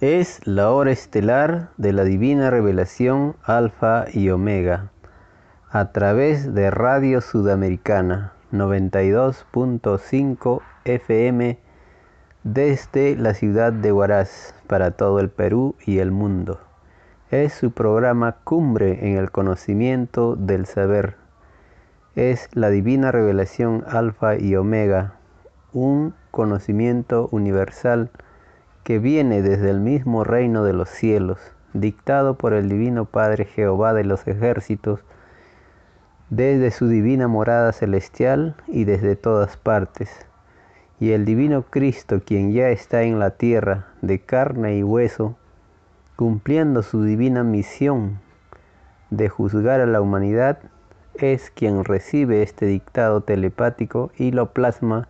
Es la hora estelar de la divina revelación Alfa y Omega a través de Radio Sudamericana 92.5 FM desde la ciudad de Huaraz para todo el Perú y el mundo. Es su programa Cumbre en el conocimiento del saber. Es la divina revelación Alfa y Omega, un conocimiento universal que viene desde el mismo reino de los cielos, dictado por el Divino Padre Jehová de los ejércitos, desde su divina morada celestial y desde todas partes. Y el Divino Cristo, quien ya está en la tierra de carne y hueso, cumpliendo su divina misión de juzgar a la humanidad, es quien recibe este dictado telepático y lo plasma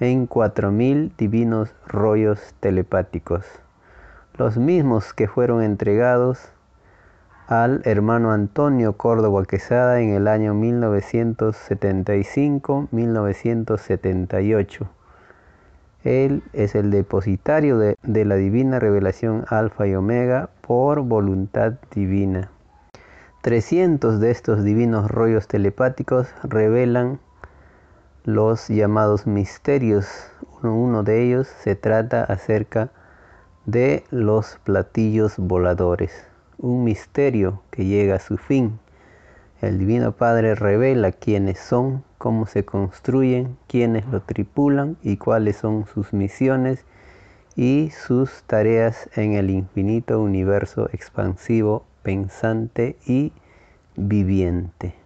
en cuatro mil divinos rollos telepáticos, los mismos que fueron entregados al hermano Antonio Córdoba Quesada en el año 1975-1978. Él es el depositario de, la divina revelación Alfa y Omega por voluntad divina. 300 de estos divinos rollos telepáticos revelan los llamados misterios. Uno, de ellos se trata acerca de los platillos voladores, un misterio que llega a su fin. El Divino Padre revela quiénes son, cómo se construyen, quiénes lo tripulan y cuáles son sus misiones y sus tareas en el infinito universo expansivo, pensante y viviente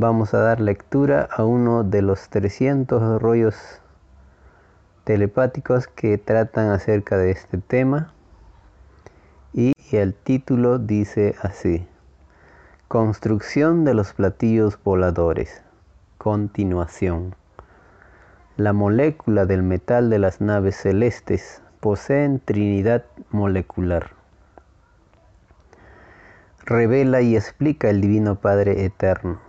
vamos a dar lectura a uno de los 300 rollos telepáticos que tratan acerca de este tema. Y el título dice así Construcción de los platillos voladores Continuación. La molécula del metal de las naves celestes poseen trinidad molecular. Revela y explica el Divino Padre Eterno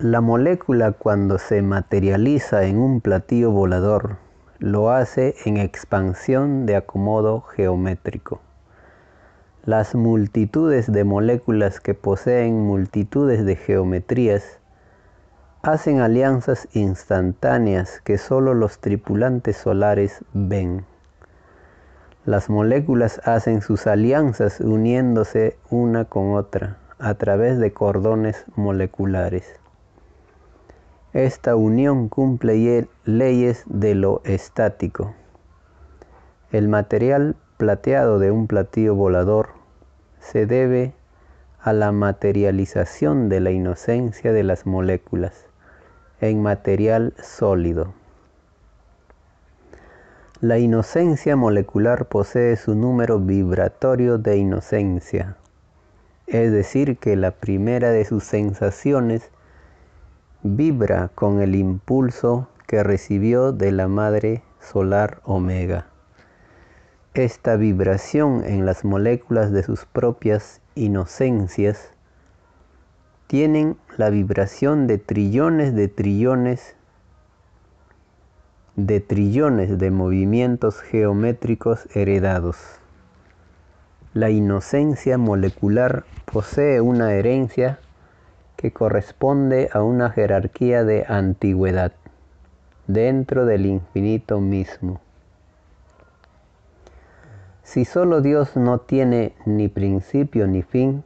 la molécula cuando se materializa en un platillo volador lo hace en expansión de acomodo geométrico. Las multitudes de moléculas que poseen multitudes de geometrías hacen alianzas instantáneas que solo los tripulantes solares ven. Las moléculas hacen sus alianzas uniéndose una con otra a través de cordones moleculares. Esta unión cumple leyes de lo estático. El material plateado de un platillo volador se debe a la materialización de la inocencia de las moléculas en material sólido. La inocencia molecular posee su número vibratorio de inocencia, es decir, que la primera de sus sensaciones vibra con el impulso que recibió de la Madre Solar Omega. Esta vibración en las moléculas de sus propias inocencias tienen la vibración de trillones de trillones de trillones de movimientos geométricos heredados. La inocencia molecular posee una herencia que corresponde a una jerarquía de antigüedad dentro del infinito mismo. Si solo Dios no tiene ni principio ni fin,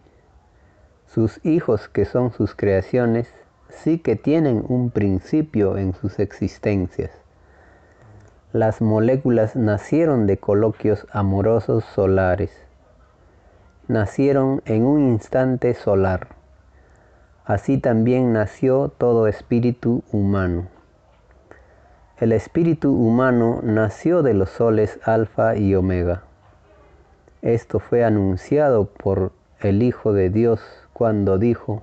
sus hijos que son sus creaciones sí que tienen un principio en sus existencias. Las moléculas nacieron de coloquios amorosos solares. Nacieron en un instante solar Así también nació todo espíritu humano. El espíritu humano nació de los soles alfa y omega. Esto fue anunciado por el Hijo de Dios cuando dijo,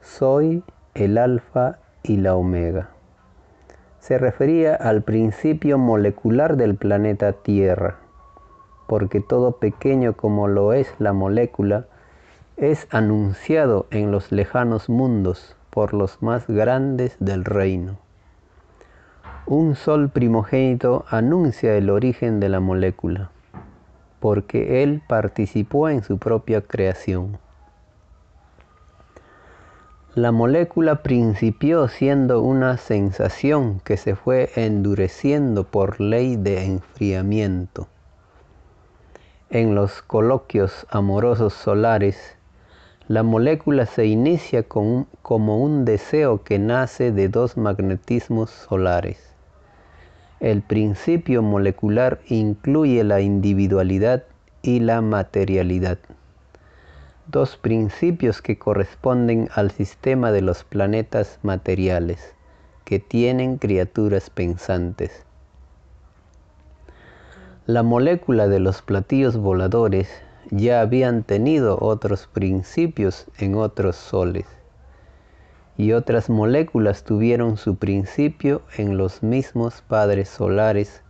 soy el alfa y la omega. Se refería al principio molecular del planeta Tierra, porque todo pequeño como lo es la molécula, es anunciado en los lejanos mundos por los más grandes del reino. Un sol primogénito anuncia el origen de la molécula, porque él participó en su propia creación. La molécula principió siendo una sensación que se fue endureciendo por ley de enfriamiento. En los coloquios amorosos solares, la molécula se inicia como un deseo que nace de dos magnetismos solares. El principio molecular incluye la individualidad y la materialidad dos principios que corresponden al sistema de los planetas materiales, que tienen criaturas pensantes. La molécula de los platillos voladores ya habían tenido otros principios en otros soles, y otras moléculas tuvieron su principio en los mismos padres solares,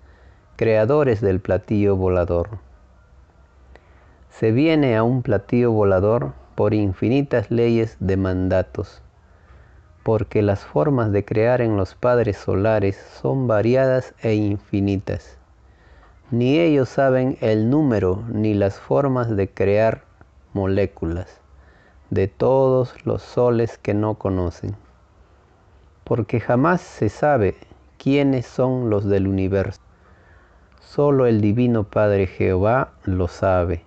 creadores del platillo volador se viene a un platillo volador por infinitas leyes de mandatos, porque las formas de crear en los padres solares son variadas e infinitas. Ni ellos saben el número ni las formas de crear moléculas de todos los soles que no conocen, porque jamás se sabe quiénes son los del universo. Solo el Divino Padre Jehová lo sabe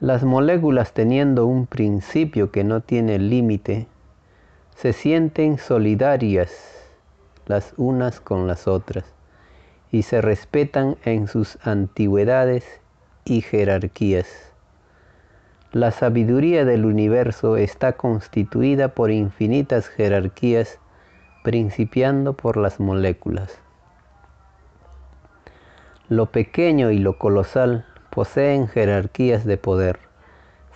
las moléculas teniendo un principio que no tiene límite, se sienten solidarias las unas con las otras y se respetan en sus antigüedades y jerarquías. La sabiduría del universo está constituida por infinitas jerarquías, principiando por las moléculas. Lo pequeño y lo colosal poseen jerarquías de poder,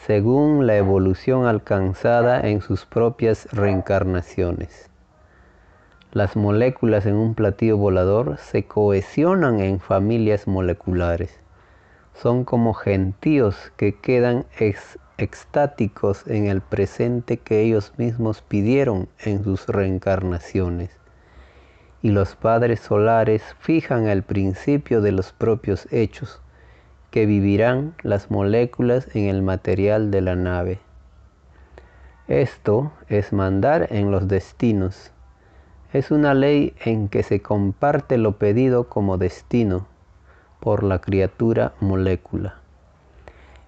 según la evolución alcanzada en sus propias reencarnaciones. Las moléculas en un platillo volador se cohesionan en familias moleculares. Son como gentíos que quedan extáticos en el presente que ellos mismos pidieron en sus reencarnaciones. Y los padres solares fijan el principio de los propios hechos que vivirán las moléculas en el material de la nave. Esto es mandar en los destinos. Es una ley en que se comparte lo pedido como destino por la criatura molécula,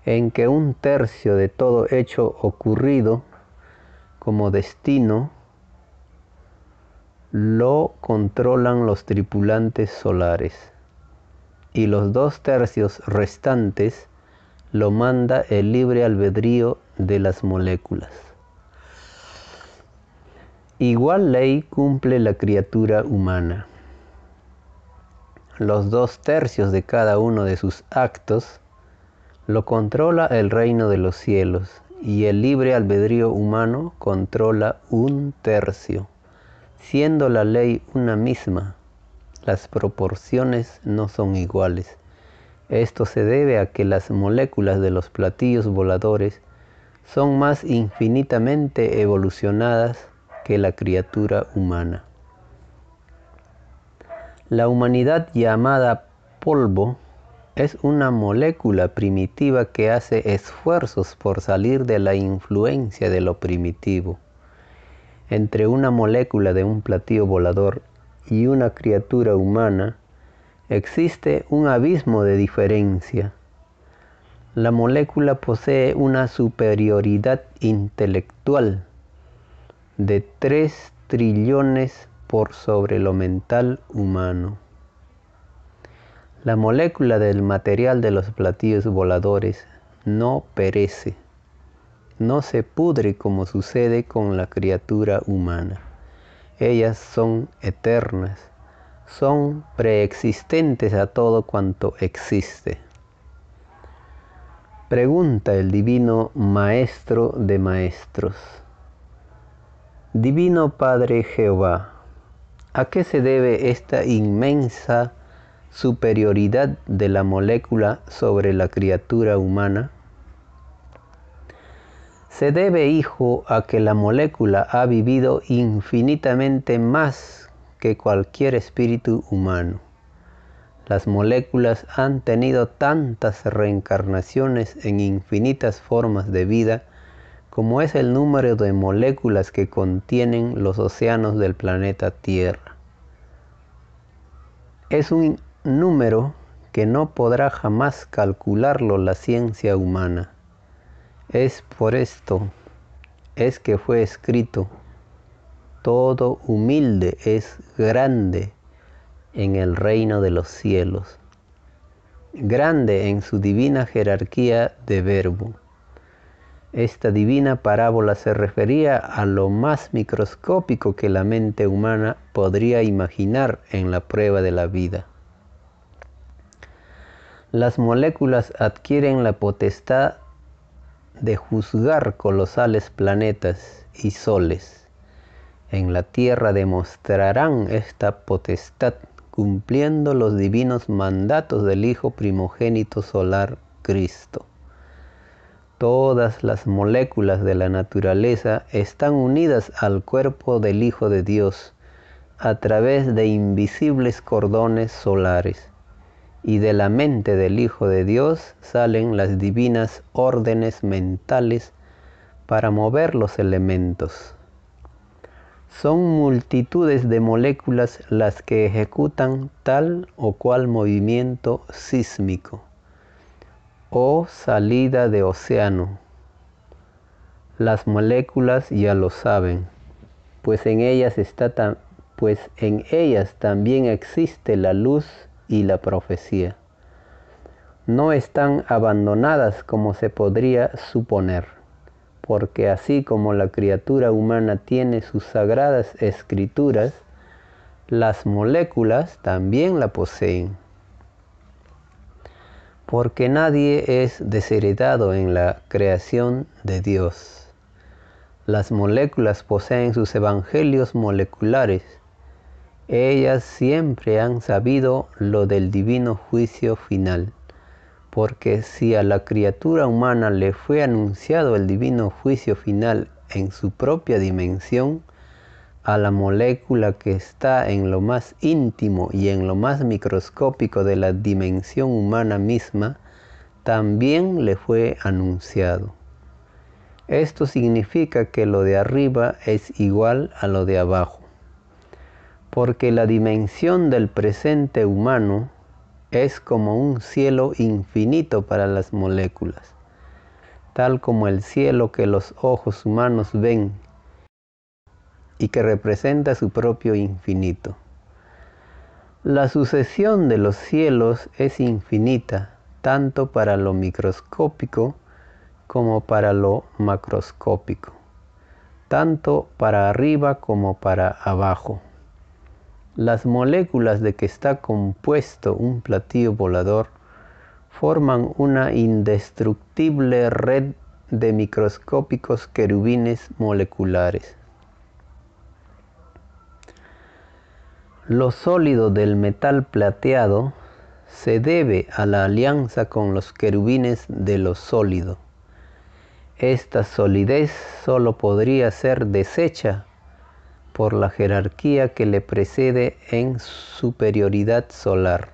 en que un tercio de todo hecho ocurrido como destino lo controlan los tripulantes solares y los dos tercios restantes lo manda el libre albedrío de las moléculas. Igual ley cumple la criatura humana. Los dos tercios de cada uno de sus actos lo controla el reino de los cielos y el libre albedrío humano controla un tercio, siendo la ley una misma las proporciones no son iguales. Esto se debe a que las moléculas de los platillos voladores son más infinitamente evolucionadas que la criatura humana. La humanidad llamada polvo es una molécula primitiva que hace esfuerzos por salir de la influencia de lo primitivo. Entre una molécula de un platillo volador y una criatura humana, existe un abismo de diferencia. La molécula posee una superioridad intelectual de 3 trillones por sobre lo mental humano. La molécula del material de los platillos voladores no perece, no se pudre como sucede con la criatura humana. Ellas son eternas, son preexistentes a todo cuanto existe. Pregunta el divino Maestro de Maestros. Divino Padre Jehová, ¿a qué se debe esta inmensa superioridad de la molécula sobre la criatura humana? Se debe, hijo, a que la molécula ha vivido infinitamente más que cualquier espíritu humano. Las moléculas han tenido tantas reencarnaciones en infinitas formas de vida como es el número de moléculas que contienen los océanos del planeta Tierra. Es un número que no podrá jamás calcularlo la ciencia humana. Es por esto, es que fue escrito, todo humilde es grande en el reino de los cielos, grande en su divina jerarquía de verbo esta divina parábola se refería a lo más microscópico que la mente humana podría imaginar en la prueba de la vida. Las moléculas adquieren la potestad de juzgar colosales planetas y soles. En la tierra demostrarán esta potestad cumpliendo los divinos mandatos del Hijo primogénito solar Cristo. Todas las moléculas de la naturaleza están unidas al cuerpo del Hijo de Dios a través de invisibles cordones solares, y de la mente del Hijo de Dios salen las divinas órdenes mentales para mover los elementos. Son multitudes de moléculas las que ejecutan tal o cual movimiento sísmico o salida de océano. Las moléculas ya lo saben, pues en ellas está pues en ellas también existe la luz y la profecía. No están abandonadas como se podría suponer, porque así como la criatura humana tiene sus sagradas escrituras, las moléculas también la poseen porque nadie es desheredado en la creación de Dios. Las moléculas poseen sus evangelios moleculares. Ellas siempre han sabido lo del divino juicio final, porque si a la criatura humana le fue anunciado el divino juicio final en su propia dimensión, a la molécula que está en lo más íntimo y en lo más microscópico de la dimensión humana misma, también le fue anunciado. Esto significa que lo de arriba es igual a lo de abajo, porque la dimensión del presente humano es como un cielo infinito para las moléculas, tal como el cielo que los ojos humanos ven y que representa su propio infinito. La sucesión de los cielos es infinita, tanto para lo microscópico como para lo macroscópico, tanto para arriba como para abajo. Las moléculas de que está compuesto un platillo volador forman una indestructible red de microscópicos querubines moleculares. Lo sólido del metal plateado se debe a la alianza con los querubines de lo sólido. Esta solidez solo podría ser deshecha por la jerarquía que le precede en superioridad solar.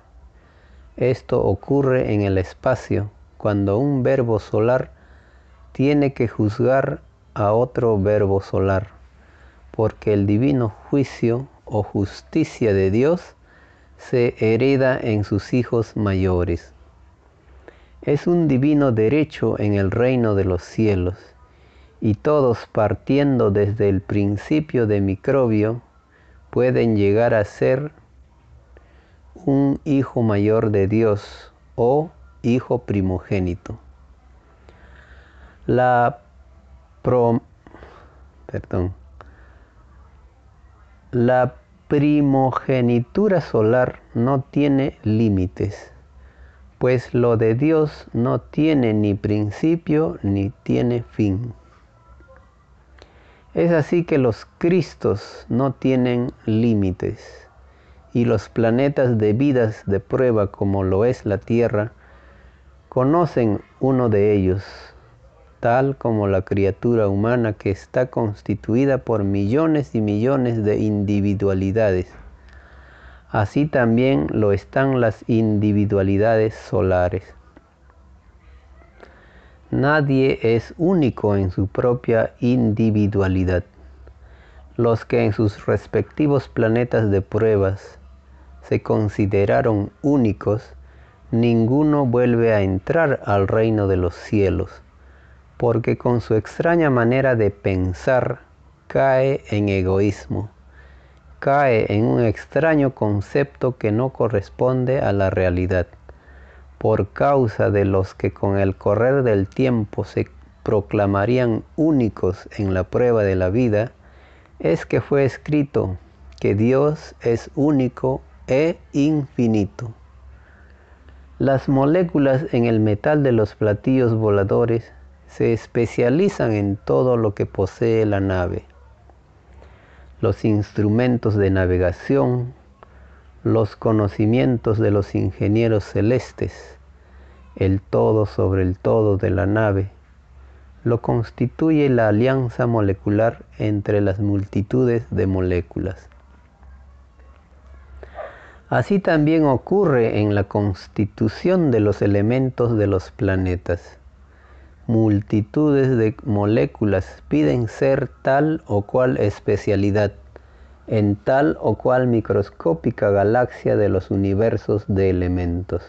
Esto ocurre en el espacio cuando un verbo solar tiene que juzgar a otro verbo solar, porque el divino juicio o justicia de Dios se hereda en sus hijos mayores. Es un divino derecho en el reino de los cielos, y todos partiendo desde el principio de microbio pueden llegar a ser un hijo mayor de Dios o hijo primogénito. La perdón, la primogenitura solar no tiene límites, pues lo de Dios no tiene ni principio ni tiene fin. Es así que los Cristos no tienen límites y los planetas de vidas de prueba como lo es la Tierra conocen uno de ellos tal como la criatura humana que está constituida por millones y millones de individualidades, así también lo están las individualidades solares. Nadie es único en su propia individualidad. Los que en sus respectivos planetas de pruebas se consideraron únicos, ninguno vuelve a entrar al reino de los cielos, porque con su extraña manera de pensar cae en egoísmo, cae en un extraño concepto que no corresponde a la realidad por causa de los que con el correr del tiempo se proclamarían únicos en la prueba de la vida, es que fue escrito que Dios es único e infinito. Las moléculas en el metal de los platillos voladores se especializan en todo lo que posee la nave. Los instrumentos de navegación, los conocimientos de los ingenieros celestes, el todo sobre el todo de la nave, lo constituye la alianza molecular entre las multitudes de moléculas. Así también ocurre en la constitución de los elementos de los planetas. Multitudes de moléculas piden ser tal o cual especialidad en tal o cual microscópica galaxia de los universos de elementos.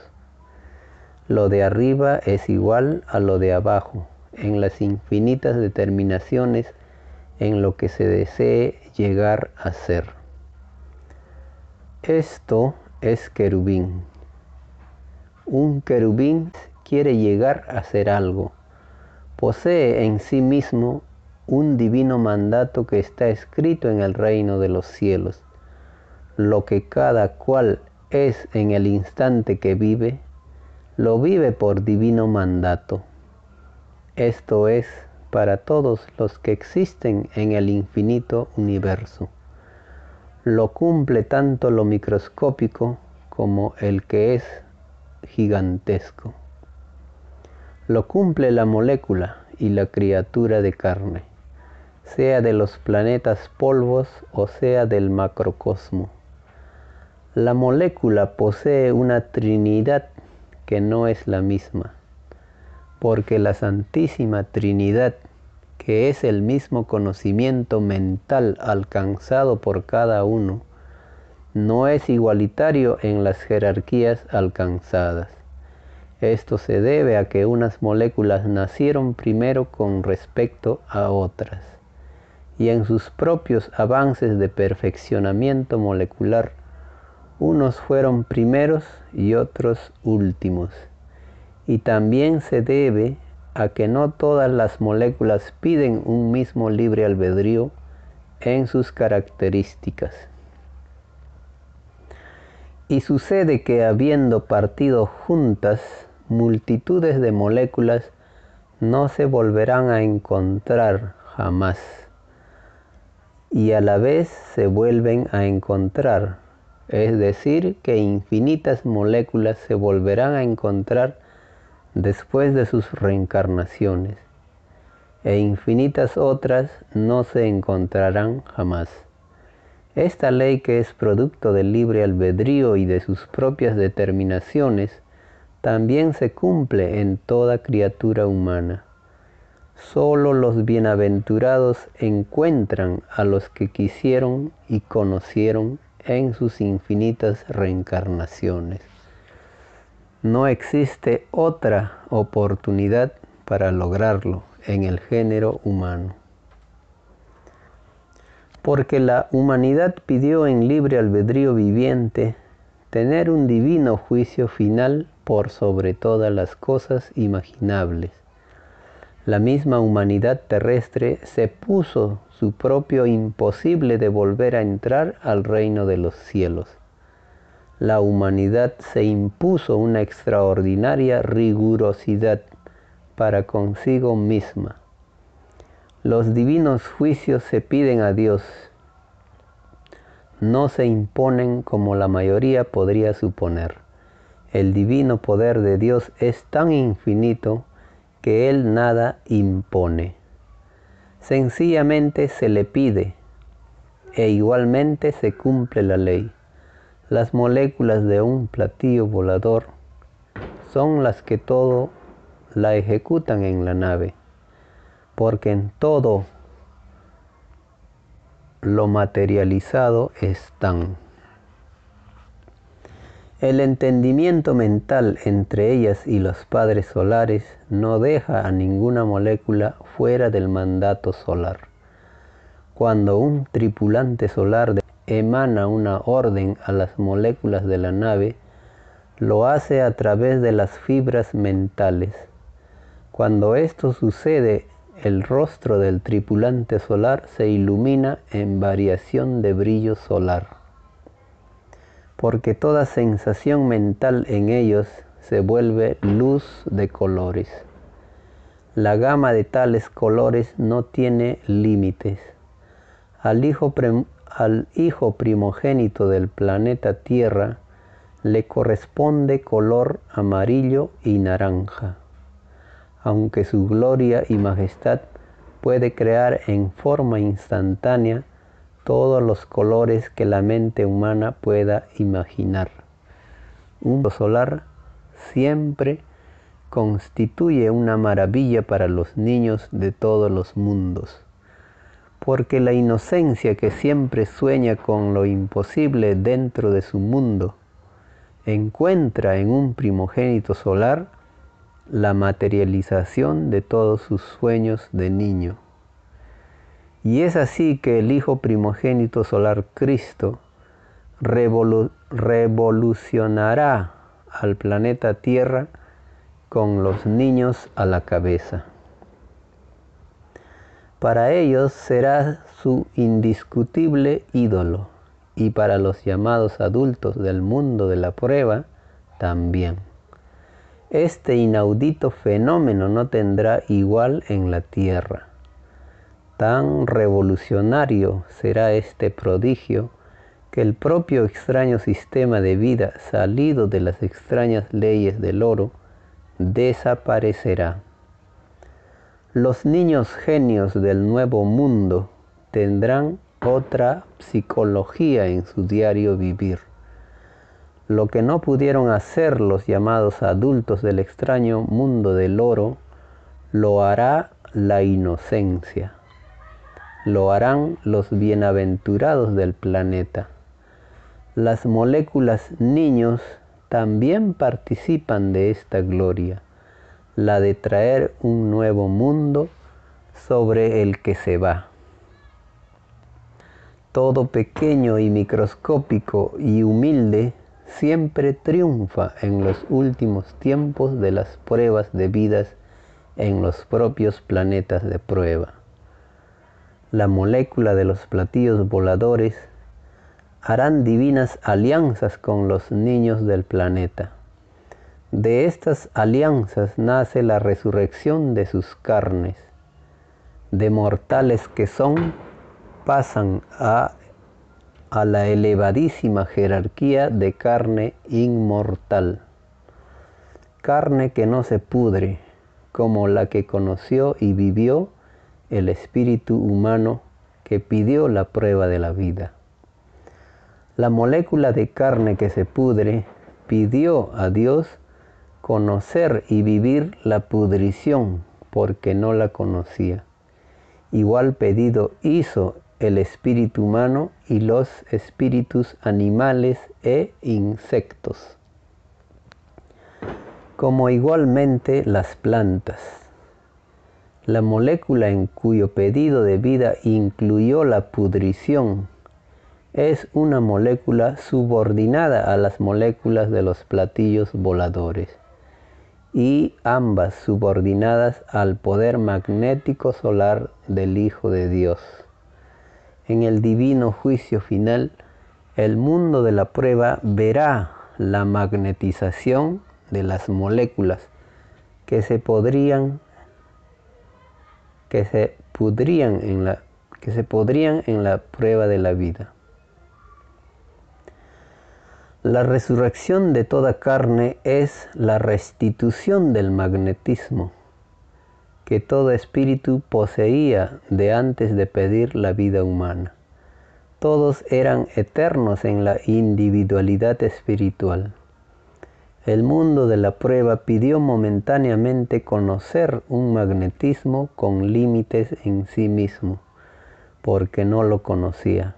Lo de arriba es igual a lo de abajo, en las infinitas determinaciones en lo que se desee llegar a ser. Esto es querubín. Un querubín quiere llegar a ser algo. Posee en sí mismo un divino mandato que está escrito en el reino de los cielos. Lo que cada cual es en el instante que vive, lo vive por divino mandato. Esto es para todos los que existen en el infinito universo. Lo cumple tanto lo microscópico como el que es gigantesco. Lo cumple la molécula y la criatura de carne sea de los planetas polvos o sea del macrocosmo. La molécula posee una trinidad que no es la misma, porque la Santísima Trinidad, que es el mismo conocimiento mental alcanzado por cada uno, no es igualitario en las jerarquías alcanzadas. Esto se debe a que unas moléculas nacieron primero con respecto a otras y en sus propios avances de perfeccionamiento molecular, unos fueron primeros y otros últimos. Y también se debe a que no todas las moléculas piden un mismo libre albedrío en sus características. Y sucede que habiendo partido juntas multitudes de moléculas, no se volverán a encontrar jamás. Y a la vez se vuelven a encontrar, es decir, que infinitas moléculas se volverán a encontrar después de sus reencarnaciones, e infinitas otras no se encontrarán jamás. Esta ley que es producto del libre albedrío y de sus propias determinaciones, también se cumple en toda criatura humana. Solo los bienaventurados encuentran a los que quisieron y conocieron en sus infinitas reencarnaciones. No existe otra oportunidad para lograrlo en el género humano. Porque la humanidad pidió en libre albedrío viviente tener un divino juicio final por sobre todas las cosas imaginables la misma humanidad terrestre se puso su propio imposible de volver a entrar al reino de los cielos. La humanidad se impuso una extraordinaria rigurosidad para consigo misma. Los divinos juicios se piden a Dios, no se imponen como la mayoría podría suponer. El divino poder de Dios es tan infinito que Él nada impone. Sencillamente se le pide e igualmente se cumple la ley. Las moléculas de un platillo volador son las que todo la ejecutan en la nave, porque en todo lo materializado están. El entendimiento mental entre ellas y los padres solares no deja a ninguna molécula fuera del mandato solar. Cuando un tripulante solar emana una orden a las moléculas de la nave, lo hace a través de las fibras mentales. Cuando esto sucede, el rostro del tripulante solar se ilumina en variación de brillo solar porque toda sensación mental en ellos se vuelve luz de colores. La gama de tales colores no tiene límites. Al hijo, al hijo primogénito del planeta Tierra le corresponde color amarillo y naranja, aunque su gloria y majestad puede crear en forma instantánea todos los colores que la mente humana pueda imaginar. Un solar siempre constituye una maravilla para los niños de todos los mundos, porque la inocencia que siempre sueña con lo imposible dentro de su mundo, encuentra en un primogénito solar la materialización de todos sus sueños de niño. Y es así que el Hijo primogénito solar Cristo revolucionará al planeta Tierra con los niños a la cabeza. Para ellos será su indiscutible ídolo y para los llamados adultos del mundo de la prueba también. Este inaudito fenómeno no tendrá igual en la tierra Tan revolucionario será este prodigio que el propio extraño sistema de vida salido de las extrañas leyes del oro desaparecerá. Los niños genios del nuevo mundo tendrán otra psicología en su diario vivir. Lo que no pudieron hacer los llamados adultos del extraño mundo del oro, lo hará la inocencia lo harán los bienaventurados del planeta. Las moléculas niños también participan de esta gloria, la de traer un nuevo mundo sobre el que se va. Todo pequeño y microscópico y humilde siempre triunfa en los últimos tiempos de las pruebas de vidas en los propios planetas de prueba la molécula de los platillos voladores, harán divinas alianzas con los niños del planeta. De estas alianzas nace la resurrección de sus carnes. De mortales que son, pasan a, a la elevadísima jerarquía de carne inmortal. Carne que no se pudre, como la que conoció y vivió el espíritu humano que pidió la prueba de la vida. La molécula de carne que se pudre pidió a Dios conocer y vivir la pudrición porque no la conocía. Igual pedido hizo el espíritu humano y los espíritus animales e insectos, como igualmente las plantas la molécula en cuyo pedido de vida incluyó la pudrición es una molécula subordinada a las moléculas de los platillos voladores y ambas subordinadas al poder magnético solar del Hijo de Dios. En el divino juicio final, el mundo de la prueba verá la magnetización de las moléculas que se podrían que se podrían en la, que se podrían en la prueba de la vida. La resurrección de toda carne es la restitución del magnetismo que todo espíritu poseía de antes de pedir la vida humana. Todos eran eternos en la individualidad espiritual. El mundo de la prueba pidió momentáneamente conocer un magnetismo con límites en sí mismo, porque no lo conocía.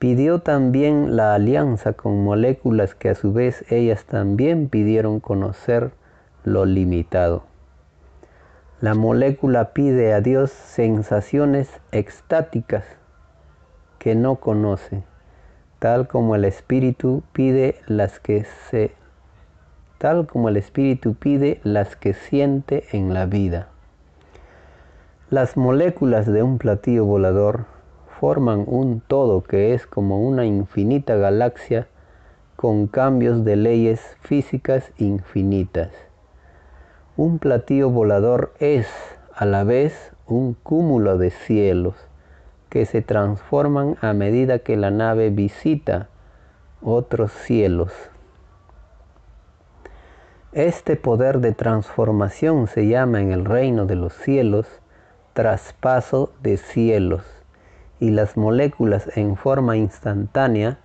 Pidió también la alianza con moléculas que a su vez ellas también pidieron conocer lo limitado. La molécula pide a Dios sensaciones extáticas que no conoce, tal como el espíritu pide las que se tal como el espíritu pide las que siente en la vida. Las moléculas de un platillo volador forman un todo que es como una infinita galaxia con cambios de leyes físicas infinitas. Un platillo volador es a la vez un cúmulo de cielos que se transforman a medida que la nave visita otros cielos. Este poder de transformación se llama en el reino de los cielos traspaso de cielos y las moléculas en forma instantánea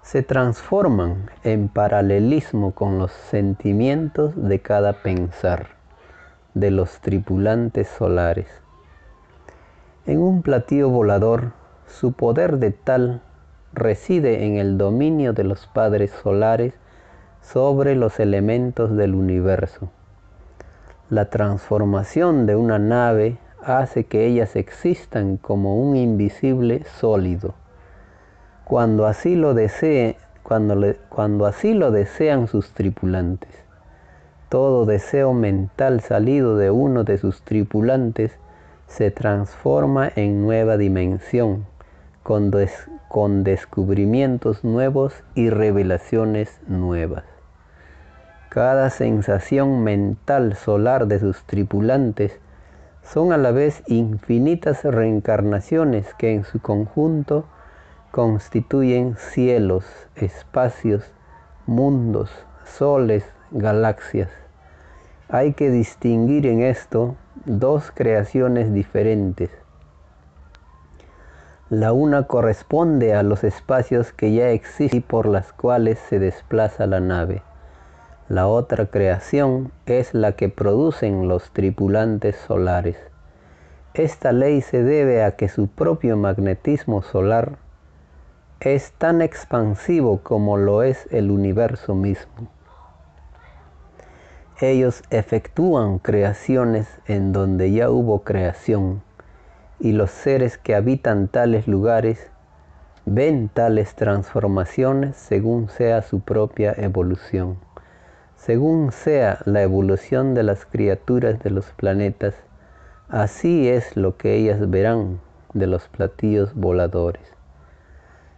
se transforman en paralelismo con los sentimientos de cada pensar de los tripulantes solares. En un platillo volador, su poder de tal reside en el dominio de los padres solares sobre los elementos del universo. La transformación de una nave hace que ellas existan como un invisible sólido cuando así lo desee, cuando, cuando así lo desean sus tripulantes. Todo deseo mental salido de uno de sus tripulantes se transforma en nueva dimensión, con, con descubrimientos nuevos y revelaciones nuevas. Cada sensación mental solar de sus tripulantes son a la vez infinitas reencarnaciones que en su conjunto constituyen cielos, espacios, mundos, soles, galaxias. Hay que distinguir en esto dos creaciones diferentes. La una corresponde a los espacios que ya existen y por las cuales se desplaza la nave. La otra creación es la que producen los tripulantes solares. Esta ley se debe a que su propio magnetismo solar es tan expansivo como lo es el universo mismo. Ellos efectúan creaciones en donde ya hubo creación y los seres que habitan tales lugares ven tales transformaciones según sea su propia evolución. Según sea la evolución de las criaturas de los planetas, así es lo que ellas verán de los platillos voladores.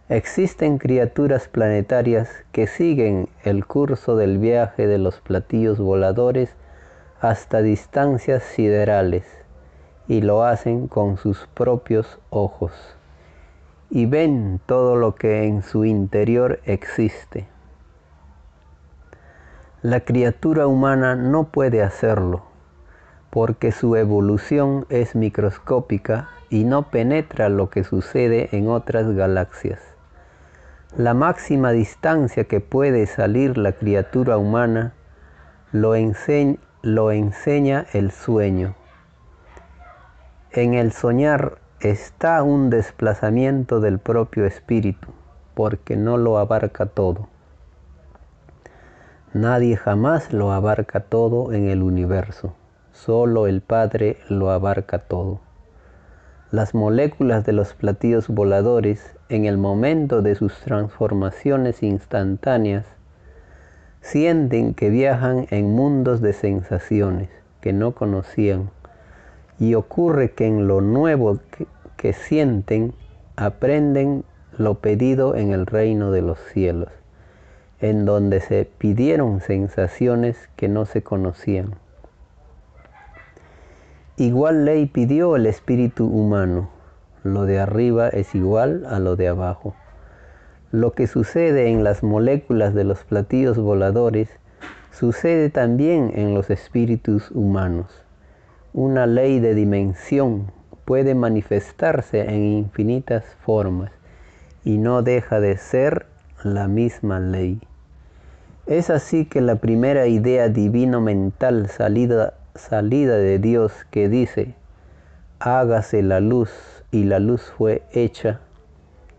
Existen criaturas planetarias que siguen el curso del viaje de los platillos voladores hasta distancias siderales y lo hacen con sus propios ojos y ven todo lo que en su interior existe. La criatura humana no puede hacerlo porque su evolución es microscópica y no penetra lo que sucede en otras galaxias. La máxima distancia que puede salir la criatura humana lo, enseña el sueño. En el soñar está un desplazamiento del propio espíritu, porque no lo abarca todo. Nadie jamás lo abarca todo en el universo, solo el Padre lo abarca todo. Las moléculas de los platillos voladores, en el momento de sus transformaciones instantáneas, sienten que viajan en mundos de sensaciones que no conocían. Y ocurre que en lo nuevo que, que sienten aprenden lo pedido en el reino de los cielos, en donde se pidieron sensaciones que no se conocían. Igual ley pidió el espíritu humano. Lo de arriba es igual a lo de abajo. Lo que sucede en las moléculas de los platillos voladores sucede también en los espíritus humanos. Una ley de dimensión puede manifestarse en infinitas formas y no deja de ser la misma ley. Es así que la primera idea divino mental salida, salida de Dios que dice, hágase la luz y la luz fue hecha,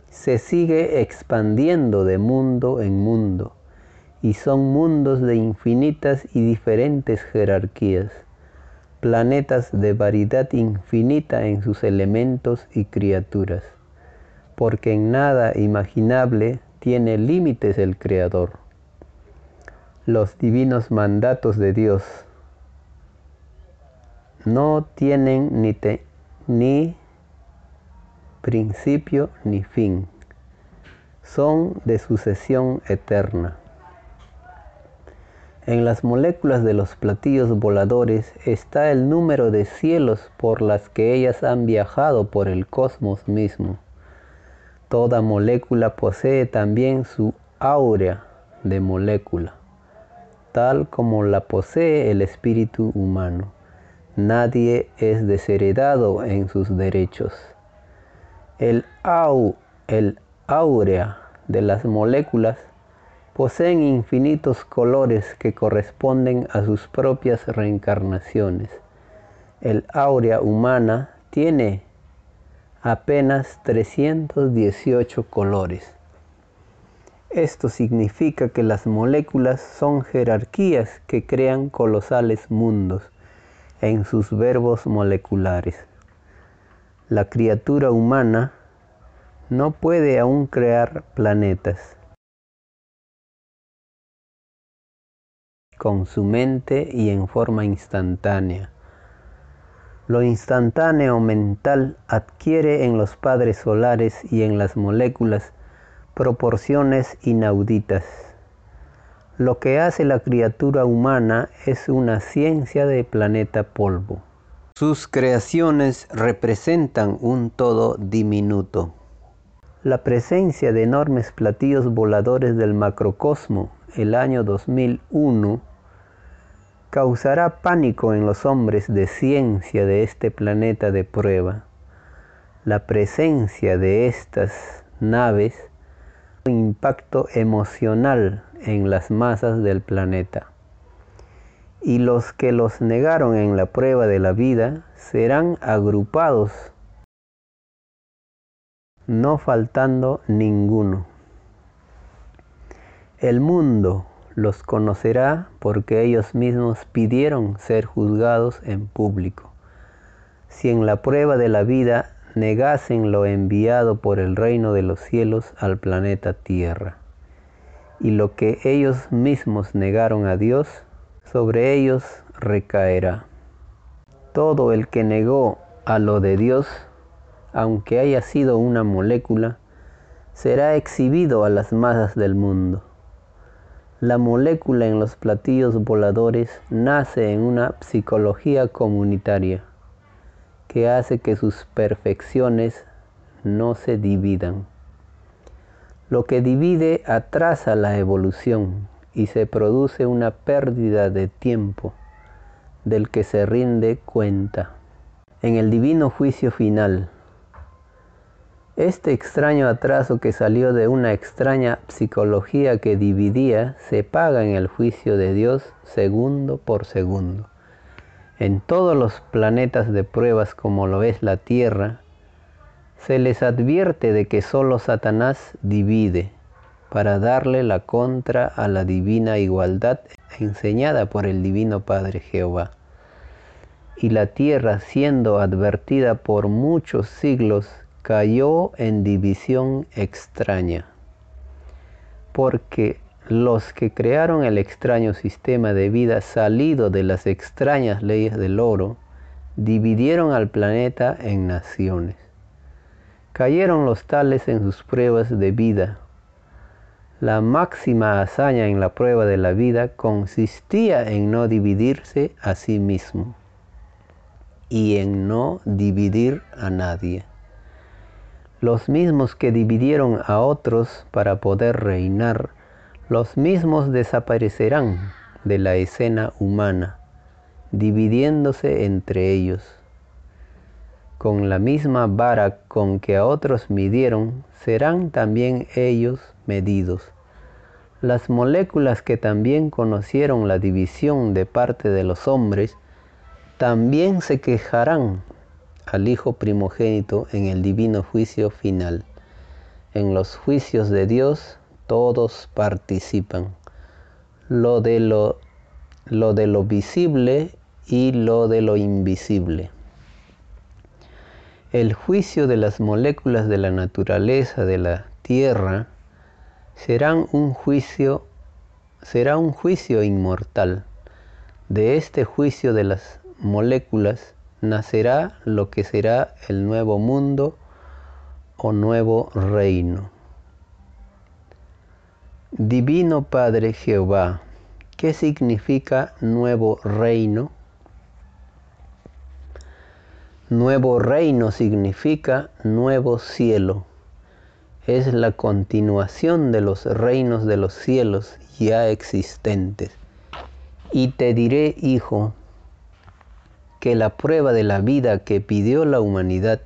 se sigue expandiendo de mundo en mundo y son mundos de infinitas y diferentes jerarquías, planetas de variedad infinita en sus elementos y criaturas, porque en nada imaginable tiene límites el Creador los divinos mandatos de Dios no tienen ni, ni principio ni fin, son de sucesión eterna. En las moléculas de los platillos voladores está el número de cielos por las que ellas han viajado por el cosmos mismo. Toda molécula posee también su áurea de molécula tal como la posee el espíritu humano. Nadie es desheredado en sus derechos. El au, el áurea de las moléculas poseen infinitos colores que corresponden a sus propias reencarnaciones. El áurea humana tiene apenas 318 colores. Esto significa que las moléculas son jerarquías que crean colosales mundos en sus verbos moleculares. La criatura humana no puede aún crear planetas. con su mente y en forma instantánea. Lo instantáneo mental adquiere en los padres solares y en las moléculas proporciones inauditas. Lo que hace la criatura humana es una ciencia de planeta polvo. Sus creaciones representan un todo diminuto. La presencia de enormes platillos voladores del macrocosmo el año 2001 causará pánico en los hombres de ciencia de este planeta de prueba. La presencia de estas naves impacto emocional en las masas del planeta. Y los que los negaron en la prueba de la vida serán agrupados, no faltando ninguno. El mundo los conocerá porque ellos mismos pidieron ser juzgados en público. Si en la prueba de la vida negasen lo enviado por el reino de los cielos al planeta Tierra. Y lo que ellos mismos negaron a Dios, sobre ellos recaerá. Todo el que negó a lo de Dios, aunque haya sido una molécula, será exhibido a las masas del mundo. La molécula en los platillos voladores nace en una psicología comunitaria que hace que sus perfecciones no se dividan. Lo que divide atrasa la evolución y se produce una pérdida de tiempo del que se rinde cuenta. En el divino juicio final, este extraño atraso que salió de una extraña psicología que dividía se paga en el juicio de Dios segundo por segundo. En todos los planetas de pruebas como lo es la Tierra, se les advierte de que solo Satanás divide para darle la contra a la divina igualdad enseñada por el Divino Padre Jehová. Y la tierra, siendo advertida por muchos siglos, cayó en división extraña, porque los que crearon el extraño sistema de vida salido de las extrañas leyes del oro, dividieron al planeta en naciones. Cayeron los tales en sus pruebas de vida. La máxima hazaña en la prueba de la vida consistía en no dividirse a sí mismo y en no dividir a nadie. Los mismos que dividieron a otros para poder reinar, los mismos desaparecerán de la escena humana, dividiéndose entre ellos. con la misma vara con que a otros midieron, serán también ellos medidos. Las moléculas que también conocieron la división de parte de los hombres, también se quejarán al Hijo primogénito en el divino juicio final. En los juicios de Dios todos participan. Lo de lo, lo de lo visible y lo de lo invisible. El juicio de las moléculas de la naturaleza de la Tierra serán un juicio, será un juicio inmortal. De este juicio de las moléculas nacerá lo que será el nuevo mundo o nuevo reino. Divino Padre Jehová, ¿qué significa nuevo reino? Nuevo reino significa nuevo cielo. Es la continuación de los reinos de los cielos ya existentes. Y te diré, hijo, que la prueba de la vida que pidió la humanidad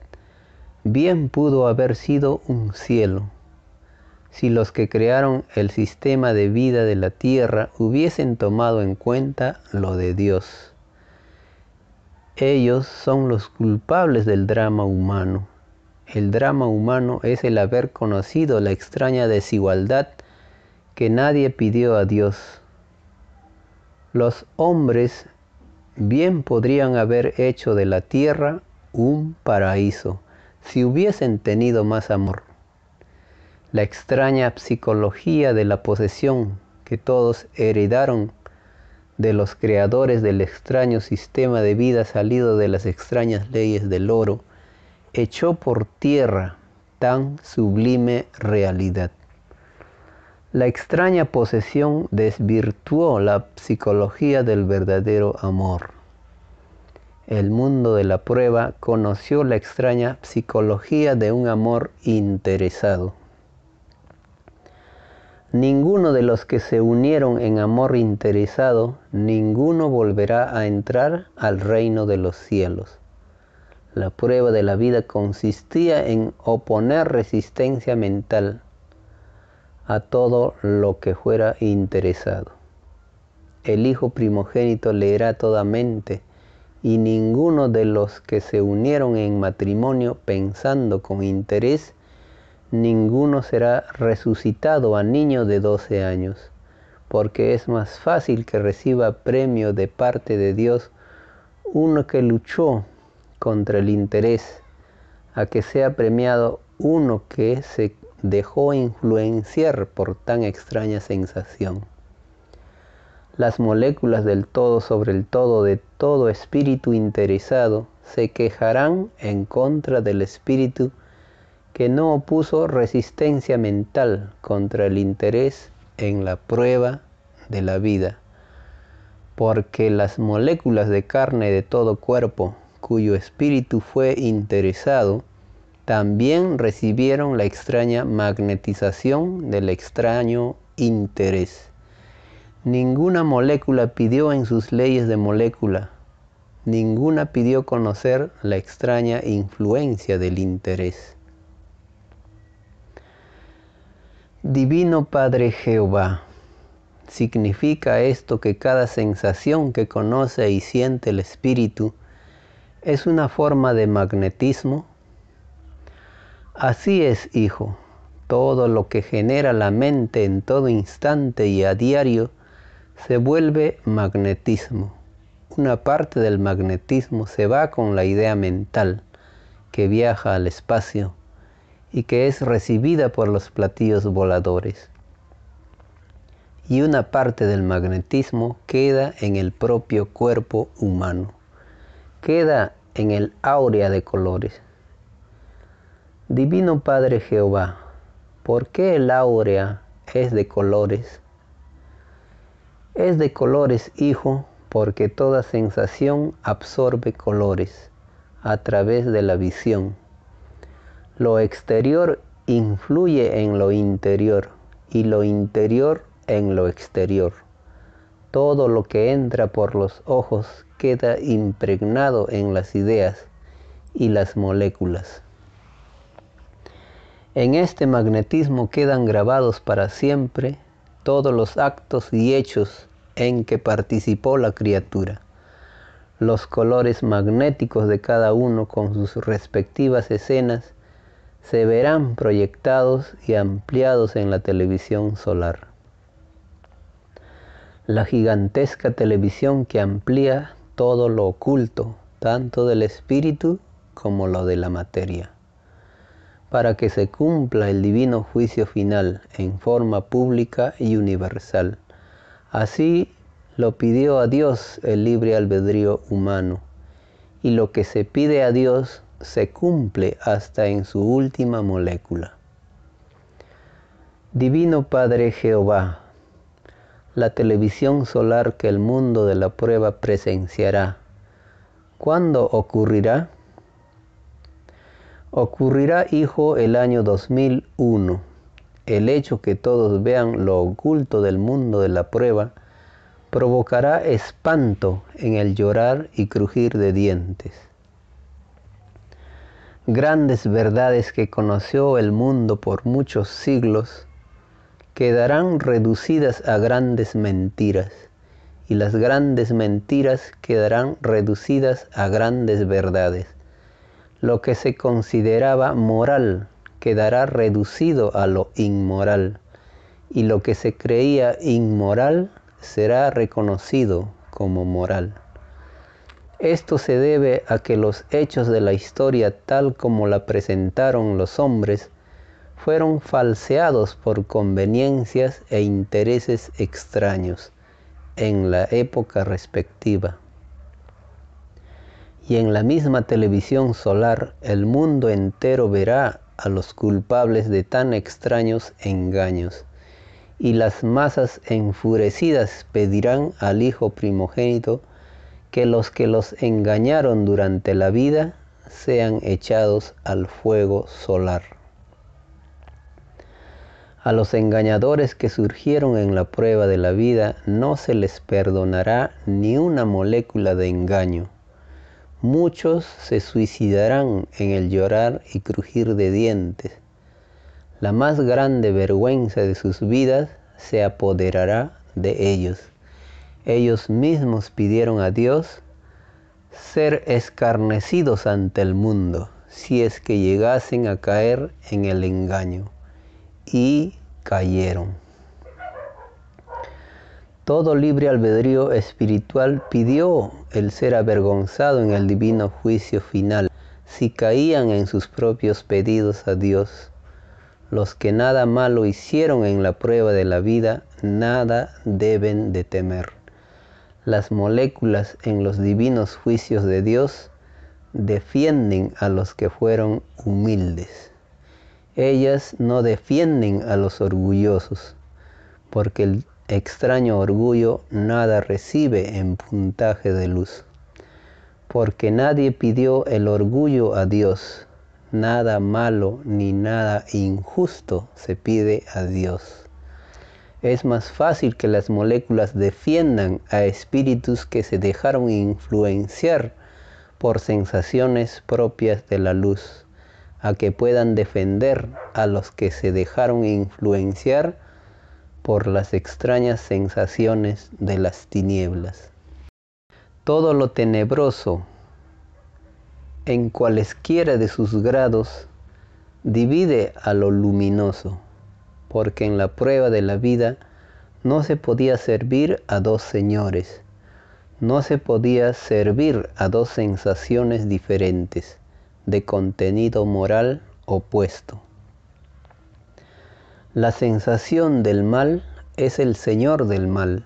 bien pudo haber sido un cielo, si los que crearon el sistema de vida de la tierra hubiesen tomado en cuenta lo de Dios. Ellos son los culpables del drama humano. El drama humano es el haber conocido la extraña desigualdad que nadie pidió a Dios. Los hombres bien podrían haber hecho de la tierra un paraíso si hubiesen tenido más amor. La extraña psicología de la posesión que todos heredaron de los creadores del extraño sistema de vida salido de las extrañas leyes del oro, echó por tierra tan sublime realidad. La extraña posesión desvirtuó la psicología del verdadero amor. El mundo de la prueba conoció la extraña psicología de un amor interesado. Ninguno de los que se unieron en amor interesado, ninguno volverá a entrar al reino de los cielos. La prueba de la vida consistía en oponer resistencia mental a todo lo que fuera interesado. El Hijo primogénito leerá toda mente y ninguno de los que se unieron en matrimonio pensando con interés ninguno será resucitado a niño de 12 años, porque es más fácil que reciba premio de parte de Dios uno que luchó contra el interés, a que sea premiado uno que se dejó influenciar por tan extraña sensación. Las moléculas del todo sobre el todo de todo espíritu interesado se quejarán en contra del espíritu que no opuso resistencia mental contra el interés en la prueba de la vida, porque las moléculas de carne de todo cuerpo cuyo espíritu fue interesado, también recibieron la extraña magnetización del extraño interés. Ninguna molécula pidió en sus leyes de molécula, ninguna pidió conocer la extraña influencia del interés. Divino Padre Jehová, significa esto que cada sensación que conoce y siente el Espíritu es una forma de magnetismo. Así es, Hijo, todo lo que genera la mente en todo instante y a diario se vuelve magnetismo. Una parte del magnetismo se va con la idea mental que viaja al espacio y que es recibida por los platillos voladores. Y una parte del magnetismo queda en el propio cuerpo humano, queda en el áurea de colores. Divino Padre Jehová, ¿por qué el áurea es de colores? Es de colores, Hijo, porque toda sensación absorbe colores a través de la visión lo exterior influye en lo interior y lo interior en lo exterior. Todo lo que entra por los ojos queda impregnado en las ideas y las moléculas. En este magnetismo quedan grabados para siempre todos los actos y hechos en que participó la criatura. Los colores magnéticos de cada uno con sus respectivas escenas se verán proyectados y ampliados en la televisión solar. La gigantesca televisión que amplía todo lo oculto, tanto del espíritu como lo de la materia para que se cumpla el divino juicio final en forma pública y universal. Así lo pidió a Dios el libre albedrío humano, y lo que se pide a Dios se cumple hasta en su última molécula. Divino Padre Jehová, la televisión solar que el mundo de la prueba presenciará, ¿cuándo ocurrirá? Ocurrirá, hijo, el año 2001. El hecho que todos vean lo oculto del mundo de la prueba provocará espanto en el llorar y crujir de dientes. Grandes verdades que conoció el mundo por muchos siglos quedarán reducidas a grandes mentiras y las grandes mentiras quedarán reducidas a grandes verdades lo que se consideraba moral quedará reducido a lo inmoral y lo que se creía inmoral será reconocido como moral. Esto se debe a que los hechos de la historia tal como la presentaron los hombres fueron falseados por conveniencias e intereses extraños en la época respectiva. Y en la misma televisión solar el mundo entero verá a los culpables de tan extraños engaños, y las masas enfurecidas pedirán al Hijo primogénito que los que los engañaron durante la vida sean echados al fuego solar. A los engañadores que surgieron en la prueba de la vida no se les perdonará ni una molécula de engaño Muchos se suicidarán en el llorar y crujir de dientes. La más grande vergüenza de sus vidas se apoderará de ellos. Ellos mismos pidieron a Dios ser escarnecidos ante el mundo si es que llegasen a caer en el engaño. Y cayeron. Todo libre albedrío espiritual pidió el ser avergonzado en el divino juicio final si caían en sus propios pedidos a Dios. Los que nada malo hicieron en la prueba de la vida, nada deben de temer. Las moléculas en los divinos juicios de Dios defienden a los que fueron humildes. Ellas no defienden a los orgullosos, porque el extraño orgullo nada recibe en puntaje de luz, porque nadie pidió el orgullo a Dios, nada malo ni nada injusto se pide a Dios. Es más fácil que las moléculas defiendan a espíritus que se dejaron influenciar por sensaciones propias de la luz, a que puedan defender a los que se dejaron influenciar por las extrañas sensaciones de las tinieblas. Todo lo tenebroso, en cualesquiera de sus grados, divide a lo luminoso, porque en la prueba de la vida no se podía servir a dos señores, no se podía servir a dos sensaciones diferentes, de contenido moral opuesto. La sensación del mal es el Señor del mal.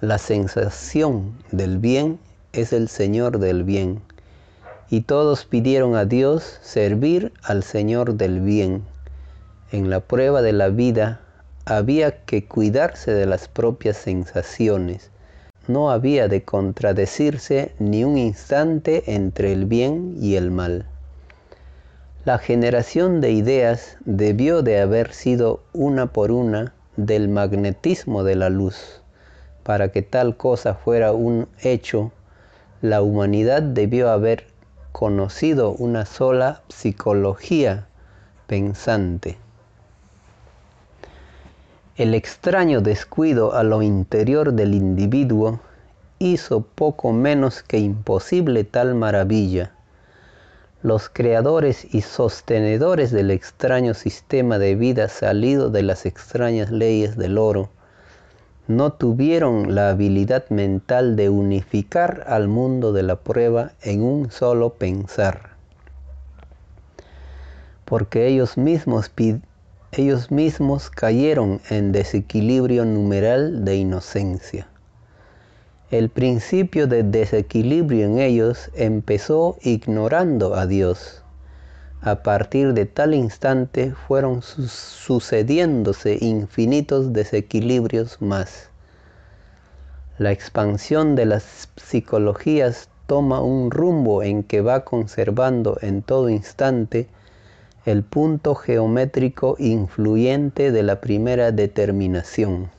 La sensación del bien es el Señor del bien. Y todos pidieron a Dios servir al Señor del bien. En la prueba de la vida había que cuidarse de las propias sensaciones. No había de contradecirse ni un instante entre el bien y el mal. La generación de ideas debió de haber sido una por una del magnetismo de la luz. Para que tal cosa fuera un hecho, la humanidad debió haber conocido una sola psicología pensante. El extraño descuido a lo interior del individuo hizo poco menos que imposible tal maravilla. Los creadores y sostenedores del extraño sistema de vida salido de las extrañas leyes del oro no tuvieron la habilidad mental de unificar al mundo de la prueba en un solo pensar, porque ellos mismos, ellos mismos cayeron en desequilibrio numeral de inocencia. El principio de desequilibrio en ellos empezó ignorando a Dios. A partir de tal instante fueron sucediéndose infinitos desequilibrios más. La expansión de las psicologías toma un rumbo en que va conservando en todo instante el punto geométrico influyente de la primera determinación.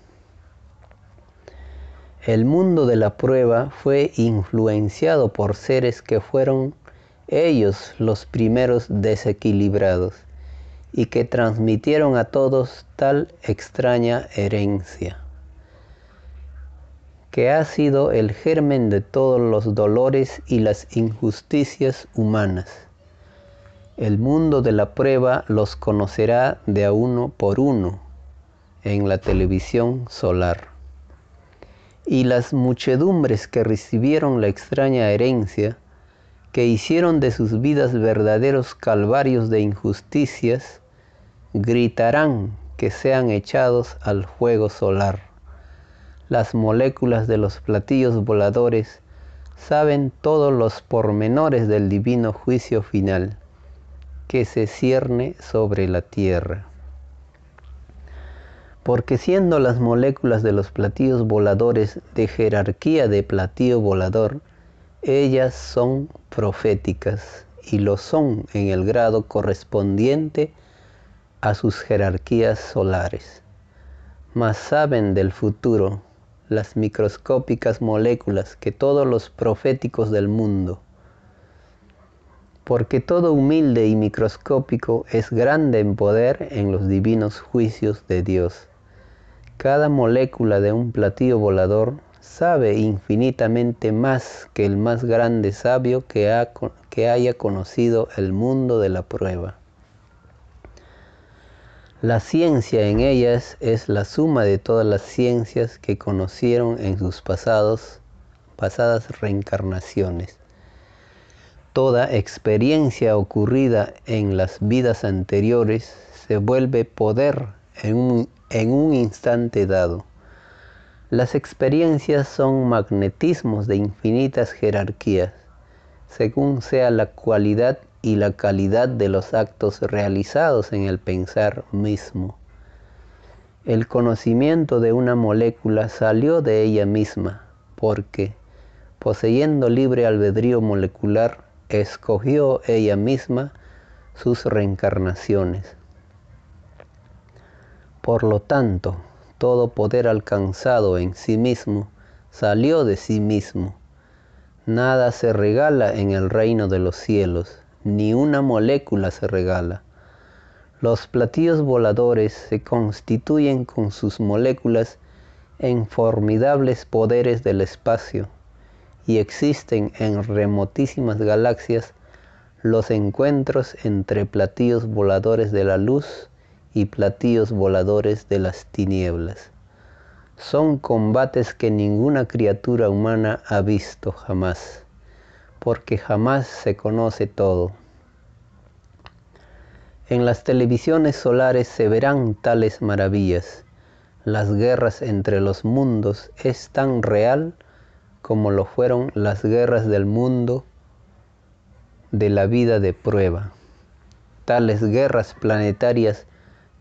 El mundo de la prueba fue influenciado por seres que fueron ellos los primeros desequilibrados y que transmitieron a todos tal extraña herencia, que ha sido el germen de todos los dolores y las injusticias humanas. El mundo de la prueba los conocerá de a uno por uno en la televisión solar y las muchedumbres que recibieron la extraña herencia, que hicieron de sus vidas verdaderos calvarios de injusticias, gritarán que sean echados al fuego solar. Las moléculas de los platillos voladores saben todos los pormenores del divino juicio final que se cierne sobre la tierra porque siendo las moléculas de los platillos voladores de jerarquía de platillo volador, ellas son proféticas y lo son en el grado correspondiente a sus jerarquías solares. Mas saben del futuro las microscópicas moléculas que todos los proféticos del mundo, porque todo humilde y microscópico es grande en poder en los divinos juicios de Dios cada molécula de un platillo volador sabe infinitamente más que el más grande sabio que, haya conocido el mundo de la prueba. La ciencia en ellas es la suma de todas las ciencias que conocieron en sus pasadas reencarnaciones. Toda experiencia ocurrida en las vidas anteriores se vuelve poder en un instante dado. Las experiencias son magnetismos de infinitas jerarquías, según sea la cualidad y la calidad de los actos realizados en el pensar mismo. El conocimiento de una molécula salió de ella misma, porque, poseyendo libre albedrío molecular, escogió ella misma sus reencarnaciones. Por lo tanto, todo poder alcanzado en sí mismo salió de sí mismo. Nada se regala en el reino de los cielos, ni una molécula se regala. Los platillos voladores se constituyen con sus moléculas en formidables poderes del espacio y existen en remotísimas galaxias los encuentros entre platillos voladores de la luz y platillos voladores de las tinieblas. Son combates que ninguna criatura humana ha visto jamás, porque jamás se conoce todo. En las televisiones solares se verán tales maravillas. Las guerras entre los mundos es tan real como lo fueron las guerras del mundo de la vida de prueba. Tales guerras planetarias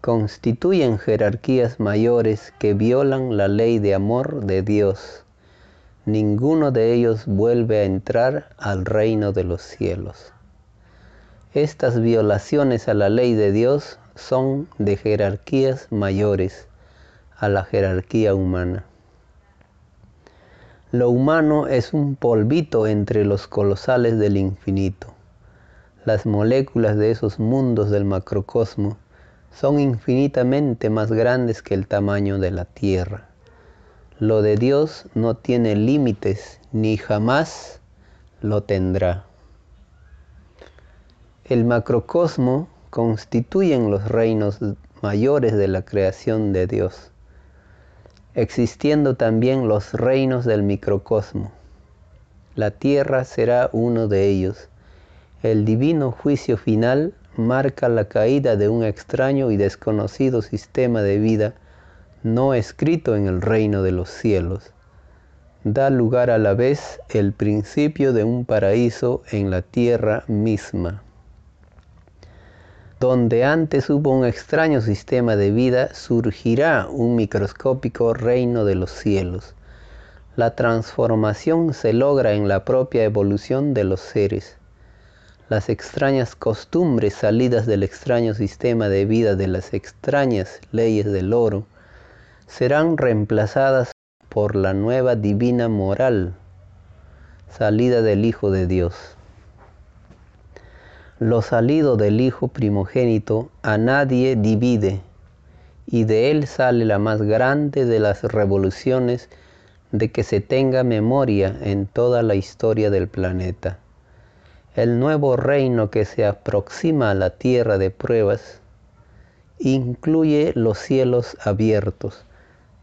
constituyen jerarquías mayores que violan la ley de amor de Dios. Ninguno de ellos vuelve a entrar al reino de los cielos. Estas violaciones a la ley de Dios son de jerarquías mayores a la jerarquía humana. Lo humano es un polvito entre los colosales del infinito. Las moléculas de esos mundos del macrocosmo son infinitamente más grandes que el tamaño de la Tierra. Lo de Dios no tiene límites ni jamás lo tendrá. El macrocosmo constituyen los reinos mayores de la creación de Dios, existiendo también los reinos del microcosmo. La tierra será uno de ellos. El divino juicio final marca la caída de un extraño y desconocido sistema de vida no escrito en el reino de los cielos. Da lugar a la vez el principio de un paraíso en la tierra misma. Donde antes hubo un extraño sistema de vida, surgirá un microscópico reino de los cielos. La transformación se logra en la propia evolución de los seres las extrañas costumbres salidas del extraño sistema de vida de las extrañas leyes del oro serán reemplazadas por la nueva divina moral salida del Hijo de Dios. Lo salido del Hijo primogénito a nadie divide y de él sale la más grande de las revoluciones de que se tenga memoria en toda la historia del planeta. El nuevo reino que se aproxima a la tierra de pruebas incluye los cielos abiertos,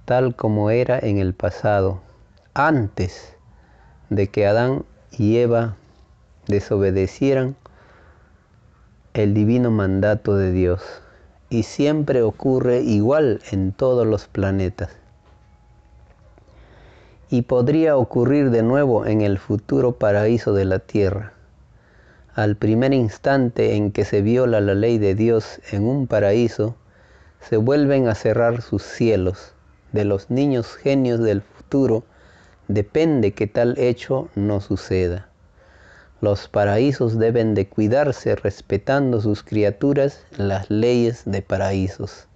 tal como era en el pasado, antes de que Adán y Eva desobedecieran el divino mandato de Dios. Y siempre ocurre igual en todos los planetas. Y podría ocurrir de nuevo en el futuro paraíso de la tierra al primer instante en que se viola la ley de Dios en un paraíso, se vuelven a cerrar sus cielos. De los niños genios del futuro depende que tal hecho no suceda. Los paraísos deben de cuidarse respetando sus criaturas las leyes de paraísos.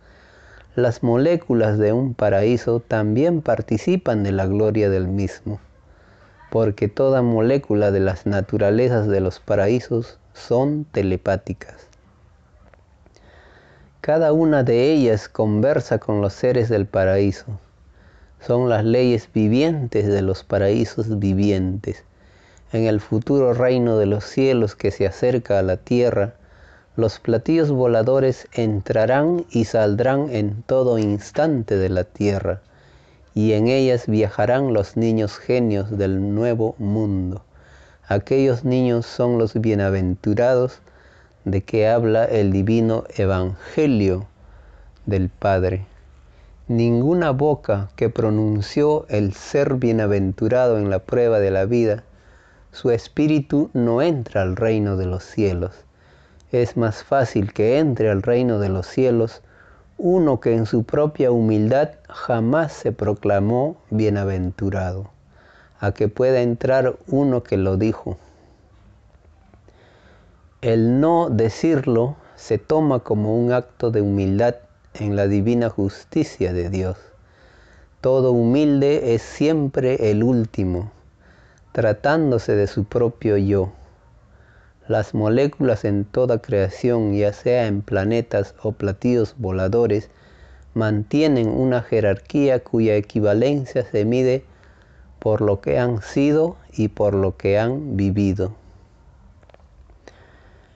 Las moléculas de un paraíso también participan de la gloria del mismo porque toda molécula de las naturalezas de los paraísos son telepáticas. Cada una de ellas conversa con los seres del paraíso. Son las leyes vivientes de los paraísos vivientes. En el futuro reino de los cielos que se acerca a la tierra, los platillos voladores entrarán y saldrán en todo instante de la tierra y en ellas viajarán los niños genios del nuevo mundo. Aquellos niños son los bienaventurados de que habla el divino Evangelio del Padre. Ninguna boca que pronunció el ser bienaventurado en la prueba de la vida, su espíritu no entra al reino de los cielos. Es más fácil que entre al reino de los cielos uno que en su propia humildad jamás se proclamó bienaventurado, a que pueda entrar uno que lo dijo. El no decirlo se toma como un acto de humildad en la divina justicia de Dios. Todo humilde es siempre el último, tratándose de su propio yo. Las moléculas en toda creación, ya sea en planetas o platillos voladores, mantienen una jerarquía cuya equivalencia se mide por lo que han sido y por lo que han vivido.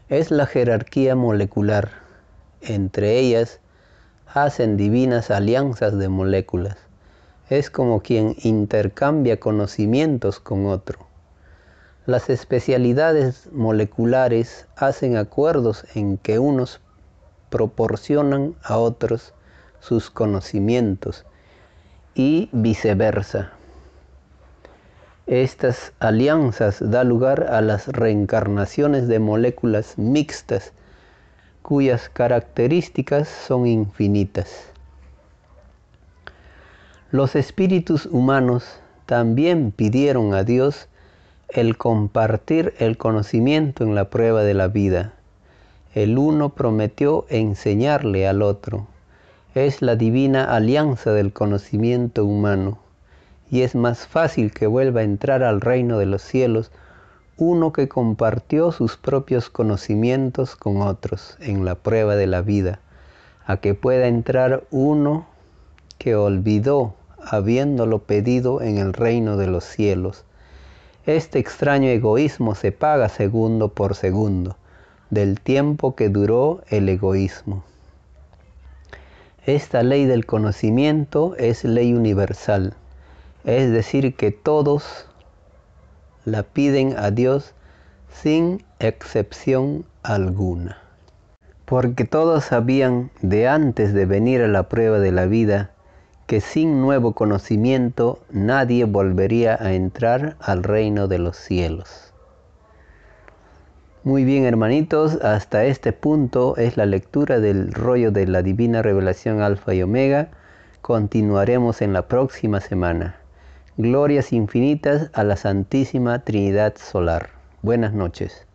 Es la jerarquía molecular. Entre ellas hacen divinas alianzas de moléculas. Es como quien intercambia conocimientos con otro. Las especialidades moleculares hacen acuerdos en que unos proporcionan a otros sus conocimientos y viceversa. Estas alianzas dan lugar a las reencarnaciones de moléculas mixtas cuyas características son infinitas. Los espíritus humanos también pidieron a Dios el compartir el conocimiento en la prueba de la vida. El uno prometió enseñarle al otro. Es la divina alianza del conocimiento humano y es más fácil que vuelva a entrar al reino de los cielos uno que compartió sus propios conocimientos con otros en la prueba de la vida, a que pueda entrar uno que olvidó habiéndolo pedido en el reino de los cielos. Este extraño egoísmo se paga segundo por segundo del tiempo que duró el egoísmo. Esta ley del conocimiento es ley universal, es decir, que todos la piden a Dios sin excepción alguna. Porque todos sabían de antes de venir a la prueba de la vida que sin nuevo conocimiento nadie volvería a entrar al reino de los cielos. Muy bien hermanitos, hasta este punto es la lectura del rollo de la divina revelación alfa y omega. Continuaremos en la próxima semana. Glorias infinitas a la Santísima Trinidad Solar. Buenas noches.